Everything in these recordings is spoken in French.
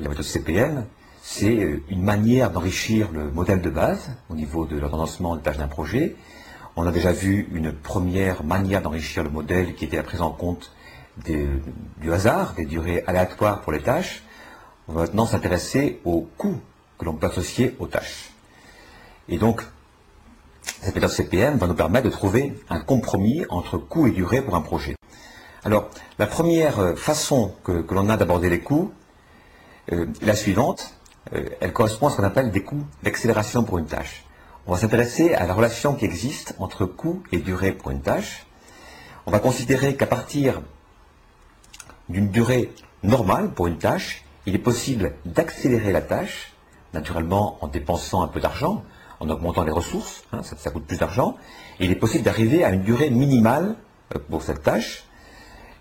la méthode CPM, c'est euh, une manière d'enrichir le modèle de base au niveau de l'ordonnancement des tâches d'un projet. On a déjà vu une première manière d'enrichir le modèle qui était la prise en compte du hasard, des durées aléatoires pour les tâches. On va maintenant s'intéresser aux coûts que l'on peut associer aux tâches. Et donc, cette méthode CPM va nous permettre de trouver un compromis entre coûts et durée pour un projet. Alors, la première euh, façon que, l'on a d'aborder les coûts euh, la suivante. Euh, elle correspond à ce qu'on appelle des coûts d'accélération pour une tâche. On va s'intéresser à la relation qui existe entre coût et durée pour une tâche. On va considérer qu'à partir d'une durée normale pour une tâche, il est possible d'accélérer la tâche, naturellement en dépensant un peu d'argent, en augmentant les ressources, hein, ça, coûte plus d'argent, il est possible d'arriver à une durée minimale pour cette tâche,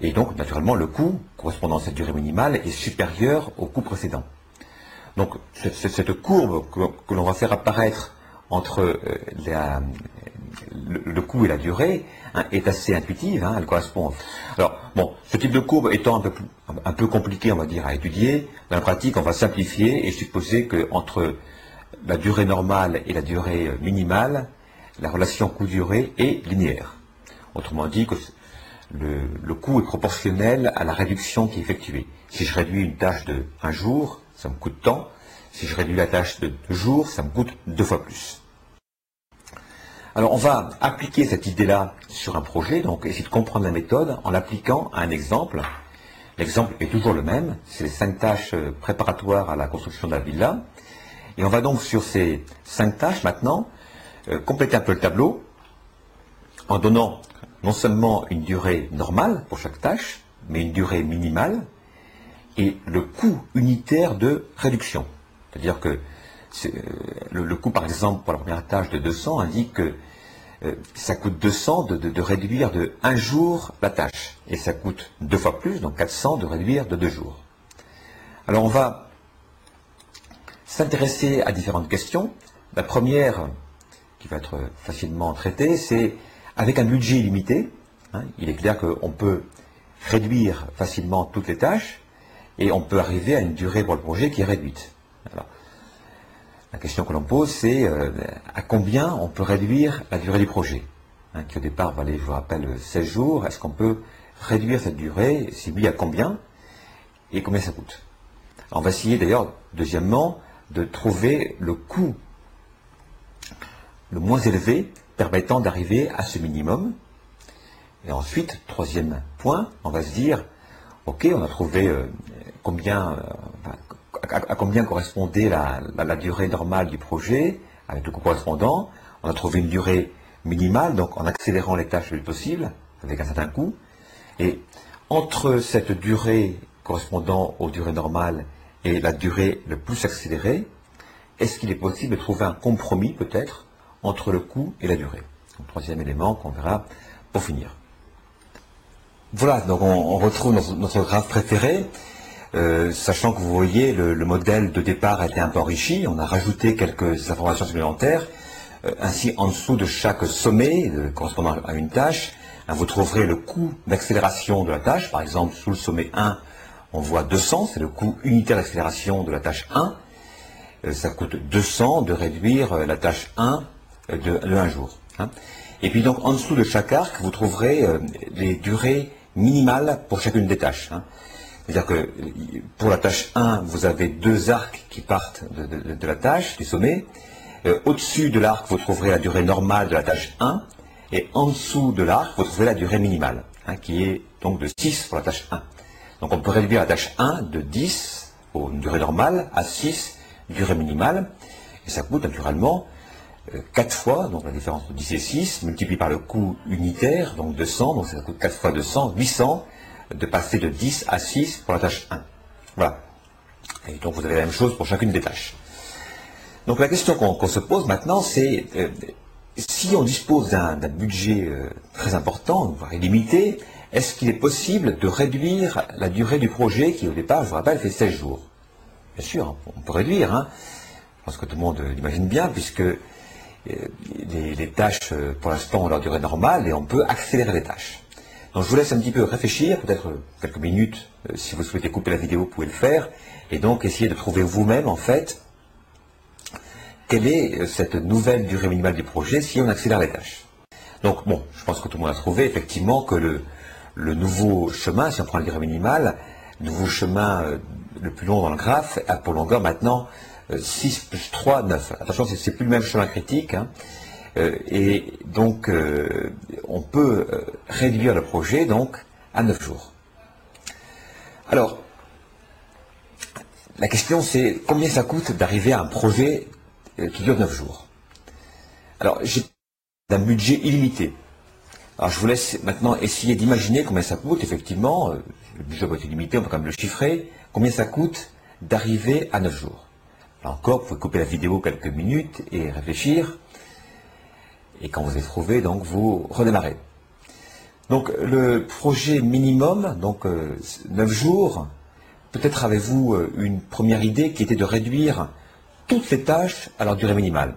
et donc, naturellement, le coût correspondant à cette durée minimale est supérieur au coût précédent. Donc, cette, courbe que, l'on va faire apparaître entre euh, le, coût et la durée hein, est assez intuitive. Hein, elle correspond. Alors, bon, ce type de courbe étant un peu, un peu compliqué, on va dire, à étudier, dans la pratique, on va simplifier et supposer qu'entre la durée normale et la durée minimale, la relation coût-durée est linéaire. Autrement dit, que le, coût est proportionnel à la réduction qui est effectuée. Si je réduis une tâche de un jour, ça me coûte tant. Si je réduis la tâche de deux jours, ça me coûte deux fois plus. Alors on va appliquer cette idée-là sur un projet, donc essayer de comprendre la méthode en l'appliquant à un exemple. L'exemple est toujours le même, c'est les cinq tâches préparatoires à la construction de la villa. Et on va donc sur ces cinq tâches maintenant euh, compléter un peu le tableau en donnant non seulement une durée normale pour chaque tâche, mais une durée minimale, et le coût unitaire de réduction. C'est-à-dire que euh, le, coût, par exemple, pour la première tâche de 200 indique que euh, ça coûte 200 de, réduire de un jour la tâche, et ça coûte deux fois plus, donc 400 de réduire de deux jours. Alors on va s'intéresser à différentes questions. La première, qui va être facilement traitée, c'est avec un budget limité, hein, il est clair qu'on peut réduire facilement toutes les tâches et on peut arriver à une durée pour le projet qui est réduite. la question que l'on pose, c'est euh, à combien on peut réduire la durée du projet hein, Qui au départ valait, je vous rappelle, 16 jours. Est-ce qu'on peut réduire cette durée Si oui, à combien Et combien ça coûte? On va essayer d'ailleurs, deuxièmement, de trouver le coût le moins élevé permettant d'arriver à ce minimum. Et ensuite, troisième point, on va se dire, ok, on a trouvé euh, euh, à, combien correspondait la, durée normale du projet avec le coût correspondant. On a trouvé une durée minimale, donc en accélérant les tâches le plus possible, avec un certain coût. Et entre cette durée correspondant aux durées normales et la durée le plus accélérée, est-ce qu'il est possible de trouver un compromis peut-être entre le coût et la durée. troisième élément qu'on verra pour finir. Voilà, donc on, retrouve notre, graphe préféré, euh, sachant que vous voyez le, modèle de départ a été un peu enrichi, on a rajouté quelques informations supplémentaires. Euh, ainsi, en dessous de chaque sommet euh, correspondant à une tâche, hein, vous trouverez le coût d'accélération de la tâche. Par exemple, sous le sommet 1, on voit 200, c'est le coût unitaire d'accélération de la tâche 1. ça coûte 200 de réduire la tâche 1 de, un jour. Hein. Et puis donc en dessous de chaque arc, vous trouverez euh, les durées minimales pour chacune des tâches. Hein. C'est-à-dire que pour la tâche 1, vous avez deux arcs qui partent de, la tâche, du sommet. Euh, au-dessus de l'arc, vous trouverez la durée normale de la tâche 1. Et en dessous de l'arc, vous trouverez la durée minimale, hein, qui est donc de 6 pour la tâche 1. Donc on peut réduire la tâche 1 de 10, pour une durée normale, à 6, durée minimale. Et ça coûte naturellement 4 euh, fois, donc la différence entre 10 et 6, multiplié par le coût unitaire, donc 200, donc ça coûte 4 fois 200, 800, de passer de 10 à 6 pour la tâche 1. Voilà. Et donc vous avez la même chose pour chacune des tâches. Donc la question qu'on se pose maintenant, c'est euh, si on dispose d'un budget euh, très important, voire illimité, est-ce qu'il est possible de réduire la durée du projet qui au départ, je vous rappelle, fait 16 jours? Bien sûr, on peut réduire. Hein. Je pense que tout le monde l'imagine bien, puisque les, tâches, euh, pour l'instant, ont leur durée normale et on peut accélérer les tâches. Donc je vous laisse un petit peu réfléchir, peut-être quelques minutes, euh, si vous souhaitez couper la vidéo, vous pouvez le faire, et donc essayer de trouver vous-même, en fait, quelle est euh, cette nouvelle durée minimale du projet si on accélère les tâches. Donc bon, je pense que tout le monde a trouvé effectivement que le, le nouveau chemin, si on prend la durée minimale, le nouveau chemin euh, le plus long dans le graphe, a pour longueur maintenant 6 plus 3, 9. Attention, ce n'est plus le même chemin critique. Hein. et donc, on peut réduire le projet donc à 9 jours. Alors, la question c'est combien ça coûte d'arriver à un projet euh, qui dure 9 jours? Alors, j'ai un budget illimité. Alors, je vous laisse maintenant essayer d'imaginer combien ça coûte, effectivement. Euh, le budget va être illimité, on peut quand même le chiffrer. Combien ça coûte d'arriver à 9 jours? Là encore, vous pouvez couper la vidéo quelques minutes et réfléchir. Et quand vous avez trouvé, donc, vous redémarrez. Donc le projet minimum, donc 9 euh, jours, peut-être avez-vous euh, une première idée qui était de réduire toutes les tâches à leur durée minimale.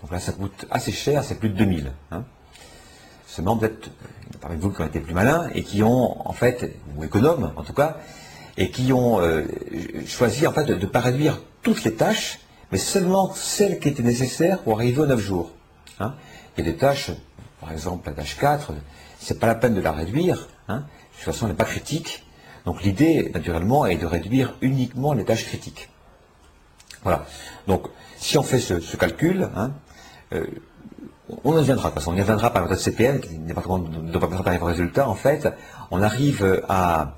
Donc là, ça coûte assez cher, c'est plus de 2000. Hein. Seulement, peut-être, parmi vous qui ont été plus malins et qui ont, en fait, ou économes en tout cas, et qui ont euh, choisi, en fait, de ne pas réduire toutes les tâches, mais seulement celles qui étaient nécessaires pour arriver aux 9 jours. Hein. Il y a des tâches, par exemple la tâche 4, c'est pas la peine de la réduire. Hein. De toute façon, elle n'est pas critique. Donc l'idée, naturellement, est de réduire uniquement les tâches critiques. Voilà. Donc, si on fait ce, calcul, hein, euh, on y viendra. De toute façon, on y viendra par méthode CPN, qui n'est pas de par les résultats. En fait, on arrive à,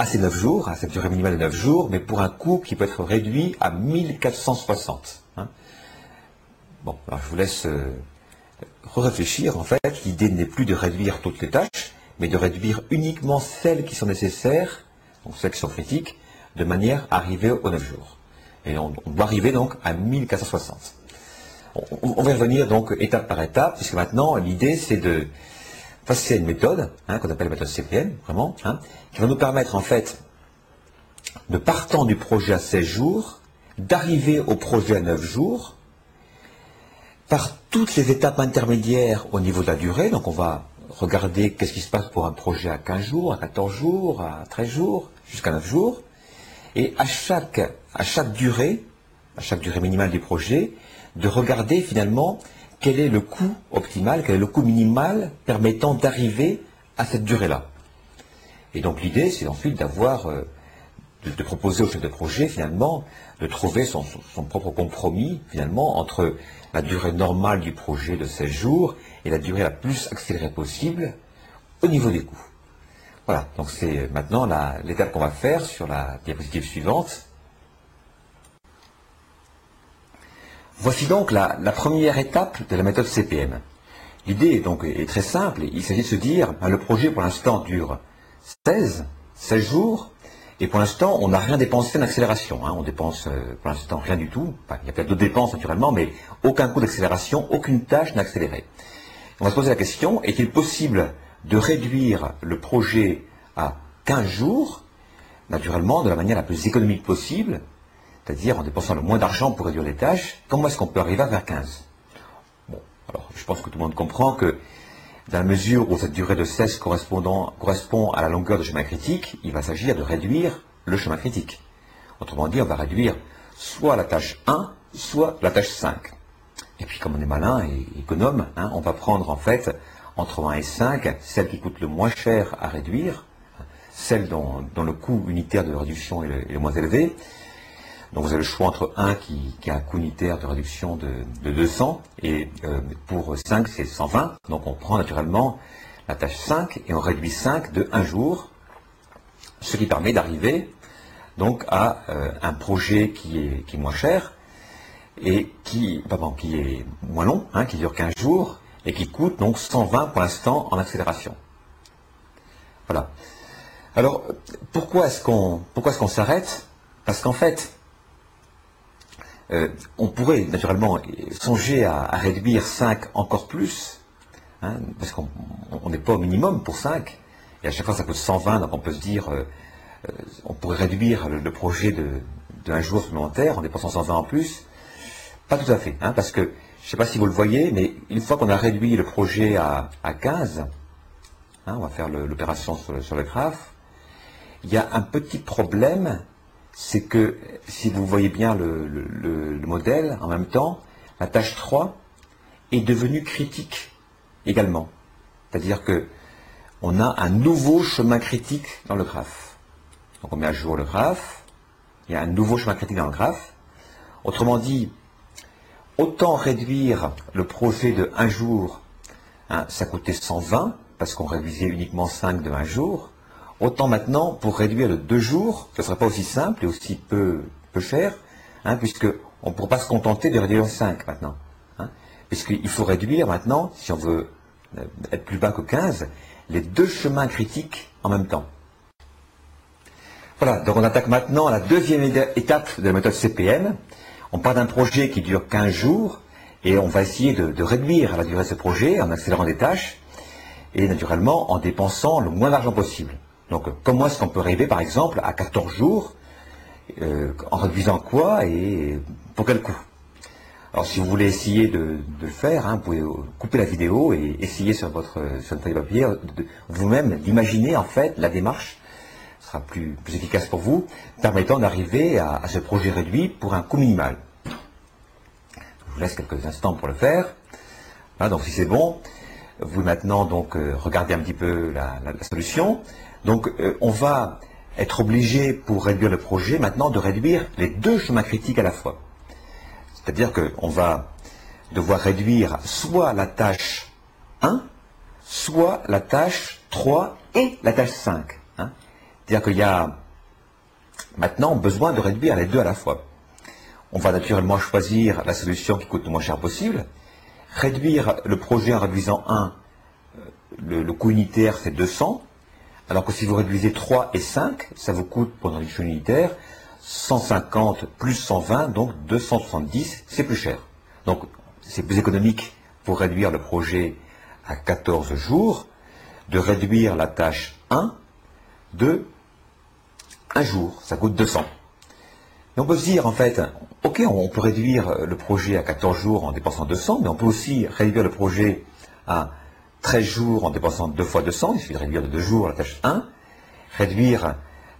à ces 9 jours, à cette durée minimale de 9 jours, mais pour un coût qui peut être réduit à 1460. Hein. Bon, alors je vous laisse euh, réfléchir, en fait, l'idée n'est plus de réduire toutes les tâches, mais de réduire uniquement celles qui sont nécessaires, donc celles qui sont critiques, de manière à arriver aux 9 jours. Et on, doit arriver donc à 1460. On, va revenir donc étape par étape, puisque maintenant l'idée c'est de passer à une méthode, hein, qu'on appelle la méthode CPM, vraiment, hein, qui va nous permettre en fait, de partant du projet à 16 jours, d'arriver au projet à 9 jours, par toutes les étapes intermédiaires au niveau de la durée. Donc on va regarder qu'est-ce qui se passe pour un projet à 15 jours, à 14 jours, à 13 jours, jusqu'à 9 jours. Et à chaque, à chaque durée, à chaque durée minimale du projet, de regarder finalement quel est le coût optimal, quel est le coût minimal permettant d'arriver à cette durée-là. Et donc l'idée, c'est ensuite d'avoir, euh, de, proposer au chef de projet finalement de trouver son, son propre compromis finalement entre la durée normale du projet de 16 jours et la durée la plus accélérée possible au niveau des coûts. Voilà, donc c'est maintenant l'étape qu'on va faire sur la diapositive suivante. Voici donc la, première étape de la méthode CPM. L'idée donc est très simple, il s'agit de se dire, ben, le projet pour l'instant dure 16, 16 jours, et pour l'instant, on n'a rien dépensé en accélération. Hein. On dépense euh, pour l'instant rien du tout. il y a peut-être d'autres dépenses naturellement, mais aucun coût d'accélération, aucune tâche n'a accéléré. On va se poser la question, est-il possible de réduire le projet à 15 jours, naturellement de la manière la plus économique possible, c'est-à-dire en dépensant le moins d'argent pour réduire les tâches, comment est-ce qu'on peut arriver à vers 15 Bon, alors je pense que tout le monde comprend que dans la mesure où cette durée de 16 correspond à la longueur de chemin critique, il va s'agir de réduire le chemin critique. Autrement dit, on va réduire soit la tâche 1, soit la tâche 5. Et puis comme on est malin et économe, hein, on va prendre en fait entre 1 et 5 celle qui coûte le moins cher à réduire, celle dont, le coût unitaire de réduction est le moins élevé, donc vous avez le choix entre 1 qui, a un coût unitaire de réduction de, 200 et euh, pour 5 c'est 120. Donc on prend naturellement la tâche 5 et on réduit 5 de 1 jour, ce qui permet d'arriver donc à euh, un projet qui est, moins cher et qui, pardon, qui est moins long, hein, qui dure 15 jours et qui coûte donc 120 pour l'instant en accélération. Voilà. Alors pourquoi pourquoi est-ce qu'on s'arrête? Parce qu'en fait, euh, on pourrait naturellement songer à, réduire 5 encore plus, hein, parce qu'on n'est pas au minimum pour 5, et à chaque fois ça coûte 120, donc on peut se dire, euh, euh, on pourrait réduire le, projet de, un jour supplémentaire en dépensant 120 en plus. Pas tout à fait, hein, parce que, je ne sais pas si vous le voyez, mais une fois qu'on a réduit le projet à, 15, Hein, on va faire l'opération sur, le graphe. Il y a un petit problème, c'est que si vous voyez bien le, modèle en même temps, la tâche 3 est devenue critique également. C'est-à-dire que on a un nouveau chemin critique dans le graphe. Donc on met à jour le graphe, il y a un nouveau chemin critique dans le graphe. Autrement dit, autant réduire le projet de un jour, hein, ça coûtait 120, parce qu'on réduisait uniquement 5 de un jour, autant maintenant, pour réduire de deux jours, ce ne serait pas aussi simple et aussi peu, peu cher, hein, puisqu'on ne pourra pas se contenter de réduire 5 maintenant. Hein, puisqu'il faut réduire maintenant, si on veut euh, être plus bas que 15, les deux chemins critiques en même temps. Voilà, donc on attaque maintenant la deuxième étape de la méthode CPM. On part d'un projet qui dure 15 jours et on va essayer de, réduire la durée de ce projet en accélérant des tâches et naturellement en dépensant le moins d'argent possible. Donc comment est-ce qu'on peut arriver par exemple à 14 jours euh, en réduisant quoi et pour quel coût? Alors si vous voulez essayer de, le faire, hein, vous pouvez couper la vidéo et essayer sur votre sur une feuille de papier vous-même d'imaginer en fait la démarche sera plus, efficace pour vous, permettant d'arriver à, ce projet réduit pour un coût minimal. Je vous laisse quelques instants pour le faire. donc si c'est bon, vous maintenant donc euh, regardez un petit peu la, solution. Donc euh, on va être obligé pour réduire le projet maintenant de réduire les deux chemins critiques à la fois. C'est-à-dire qu'on va devoir réduire soit la tâche 1, soit la tâche 3 et la tâche 5. C'est-à-dire qu'il y a maintenant besoin de réduire les deux à la fois. On va naturellement choisir la solution qui coûte le moins cher possible. Réduire le projet en réduisant 1, euh, le, coût unitaire c'est 200, alors que si vous réduisez 3 et 5, ça vous coûte pour une réduction unitaire 150 plus 120, donc 270, c'est plus cher. Donc c'est plus économique pour réduire le projet à 14 jours de réduire la tâche 1 de un jour, ça coûte 200. Mais on peut se dire, en fait, ok, on peut réduire le projet à 14 jours en dépensant 200, mais on peut aussi réduire le projet à 13 jours en dépensant 2 fois 200, il suffit de réduire de 2 jours la tâche 1, réduire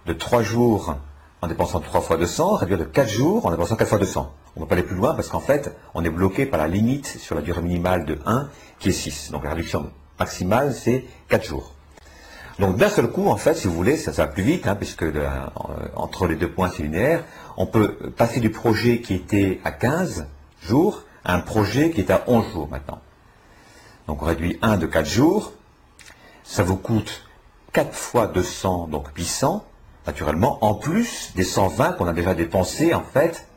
de 3 jours en dépensant 3 fois 200, réduire de 4 jours en dépensant 4 fois 200. On ne peut pas aller plus loin parce qu'en fait, on est bloqué par la limite sur la durée minimale de 1 qui est 6. Donc la réduction maximale, c'est 4 jours. Donc d'un seul coup, en fait, si vous voulez, ça, va plus vite, hein, puisque euh, entre les deux points c'est linéaire, on peut passer du projet qui était à 15 jours à un projet qui est à 11 jours maintenant. Donc on réduit 1 de 4 jours, ça vous coûte 4 fois 200, donc 800, naturellement, en plus des 120 qu'on a déjà dépensés, en fait,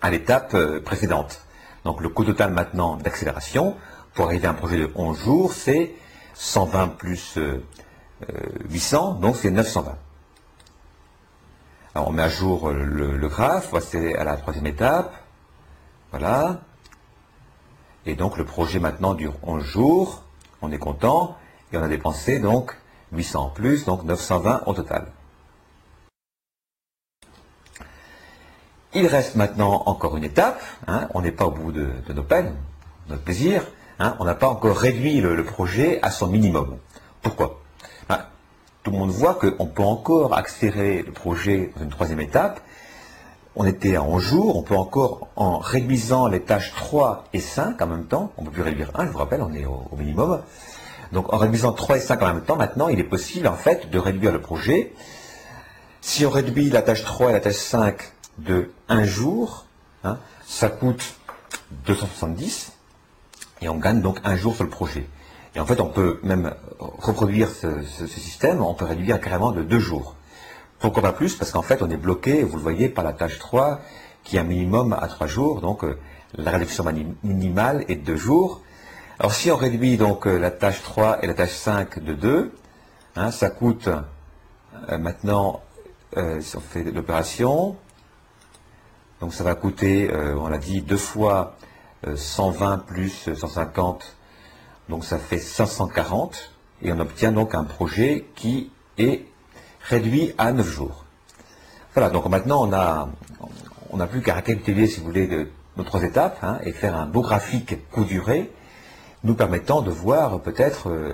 à l'étape euh, précédente. Donc le coût total maintenant d'accélération, pour arriver à un projet de 11 jours, c'est 120 plus euh, 800, donc c'est 920. Alors on met à jour le, graphe, c'est à la troisième étape. Voilà. Et donc le projet maintenant dure 11 jours, on est content, et on a dépensé donc 800 en plus, donc 920 au total. Il reste maintenant encore une étape, hein. on n'est pas au bout de, nos peines, de notre plaisir, hein. on n'a pas encore réduit le projet à son minimum. Pourquoi? Tout le monde voit qu'on peut encore accélérer le projet dans une troisième étape. On était à 11 jours, on peut encore, en réduisant les tâches 3 et 5 en même temps, on ne peut plus réduire 1, je vous rappelle, on est au, minimum. Donc en réduisant 3 et 5 en même temps, maintenant, il est possible en fait de réduire le projet. Si on réduit la tâche 3 et la tâche 5 de 1 jour, hein, ça coûte 270 et on gagne donc un jour sur le projet. Et en fait, on peut même reproduire ce, système, on peut réduire carrément de deux jours. Pourquoi pas plus? Parce qu'en fait, on est bloqué, vous le voyez, par la tâche 3, qui est un minimum à trois jours, donc euh, la réduction minimale est de deux jours. Alors si on réduit donc euh, la tâche 3 et la tâche 5 de 2, hein, ça coûte euh, maintenant, si on fait l'opération, donc ça va coûter, on l'a dit, deux fois 120 plus 150 donc ça fait 540 et on obtient donc un projet qui est réduit à 9 jours. Voilà, donc maintenant on a on n'a plus qu'à récapituler, si vous voulez, de, nos trois étapes hein, et faire un beau graphique coût durée, nous permettant de voir peut-être euh,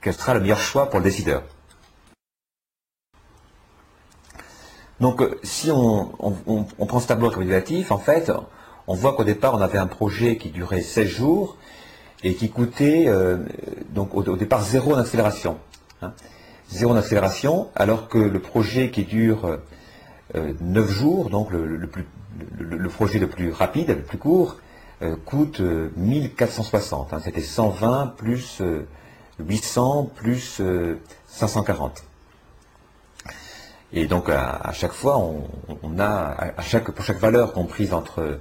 quel sera le meilleur choix pour le décideur. Donc, euh, si on, prend ce tableau récapitulatif, en fait, on voit qu'au départ, on avait un projet qui durait 16 jours et qui coûtait, euh, donc au, départ, zéro en accélération. Hein. Zéro en accélération, alors que le projet qui dure 9 jours, donc le, projet le plus rapide, le plus court, coûte 1460. Hein. C'était 120 plus 800 plus 540. Et donc à, chaque fois, on, a, à chaque, pour chaque valeur comprise entre,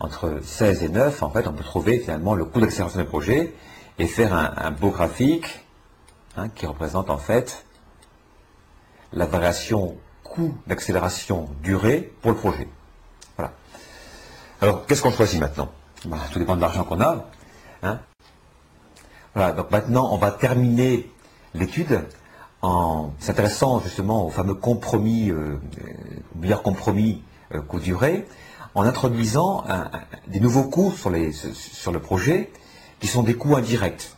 entre 16 et 9, en fait, on peut trouver finalement le coût d'accélération du projet et faire un, beau graphique hein, qui représente en fait la variation coût d'accélération durée pour le projet. Voilà. Alors, qu'est-ce qu'on choisit maintenant? Bah, Tout dépend de l'argent qu'on a. Hein. Voilà, donc maintenant, on va terminer l'étude en s'intéressant justement au fameux compromis, euh, meilleur compromis euh, coût-durée, en introduisant des nouveaux coûts sur le projet qui sont des coûts indirects.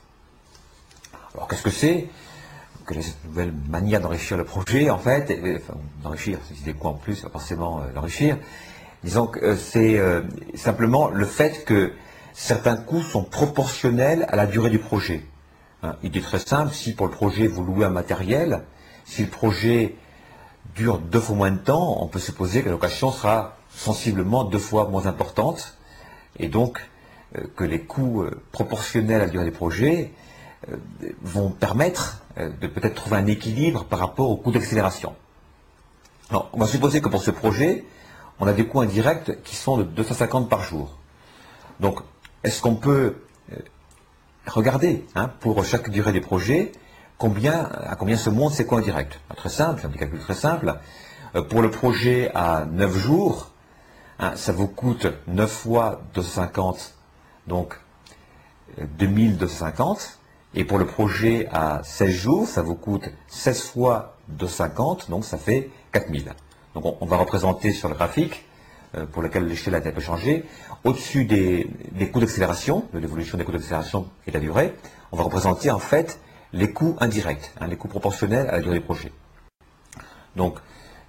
Alors qu'est-ce que c'est que les nouvelles manières d'enrichir le projet, en fait, enfin, d'enrichir, c'est coûts en plus, forcément euh, l'enrichir. Disons que c'est simplement le fait que certains coûts sont proportionnels à la durée du projet. Hein, il est très simple, si pour le projet vous louez un matériel, si le projet dure deux fois moins de temps, on peut supposer que la location sera sensiblement deux fois moins importante, et donc euh, que les coûts euh, proportionnels à la durée des projets euh, vont permettre de peut-être trouver un équilibre par rapport aux coûts d'accélération. Alors, on va supposer que pour ce projet, on a des coûts indirects qui sont de 250 par jour. Donc, est-ce qu'on peut regardez, hein, pour chaque durée des projets, combien, à combien se montent ces coûts indirects? Très simple, c'est un petit calcul très simple. Euh, pour le projet à 9 jours, hein, ça vous coûte 9 fois 250, donc 2250. Et pour le projet à 16 jours, ça vous coûte 16 fois 250, donc ça fait 4000. Donc on va représenter sur le graphique euh, pour lequel l'échelle a été un peu changée. Au-dessus des, coûts d'accélération, de l'évolution des coûts d'accélération et de la durée, on va représenter en fait les coûts indirects, hein, les coûts proportionnels à la durée du projet. Donc,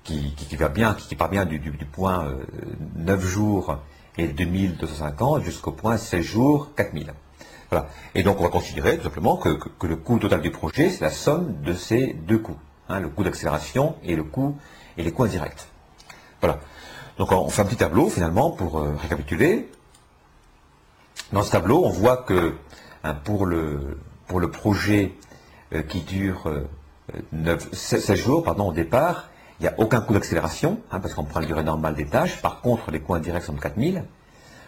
qui, part bien du, point 9 euh, jours et 2250 jusqu'au point 16 jours, 4000. Voilà. Et donc, on va considérer tout simplement que, le coût total du projet, c'est la somme de ces deux coûts, hein, le coût d'accélération et le coût et les coûts indirects. Voilà. Donc on fait un petit tableau finalement pour euh, récapituler. Dans ce tableau, on voit que hein, pour, le, pour le projet euh, qui dure 16 euh, jours pardon, au départ, il n'y a aucun coût d'accélération, hein, parce qu'on prend la durée normale des tâches. Par contre, les coûts indirects sont de 4000.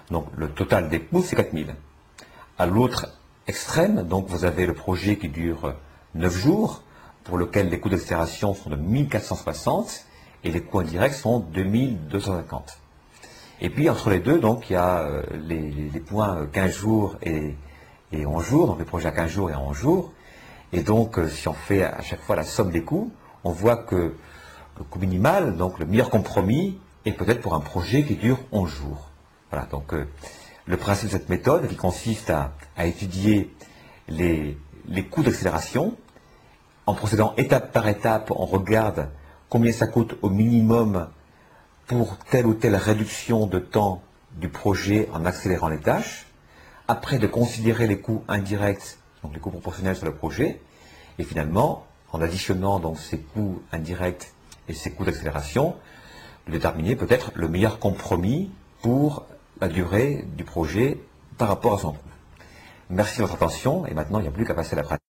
Donc le total des coûts, c'est 4000. À l'autre extrême, donc vous avez le projet qui dure 9 jours, pour lequel les coûts d'accélération sont de 1460 et les coûts indirects sont 2250. Et puis entre les deux, donc il y a euh, les, points 15 jours et, et 11 jours, donc les projets à 15 jours et à 11 jours. Et donc euh, si on fait à chaque fois la somme des coûts, on voit que le coût minimal, donc le meilleur compromis, est peut-être pour un projet qui dure 11 jours. Voilà, donc euh, le principe de cette méthode qui consiste à, étudier les, les coûts d'accélération. En procédant étape par étape, on regarde combien ça coûte au minimum pour telle ou telle réduction de temps du projet en accélérant les tâches, après de considérer les coûts indirects, donc les coûts proportionnels sur le projet, et finalement, en additionnant donc ces coûts indirects et ces coûts d'accélération, de déterminer peut-être le meilleur compromis pour la durée du projet par rapport à son coût. Merci de votre attention, et maintenant il n'y a plus qu'à passer à la pratique.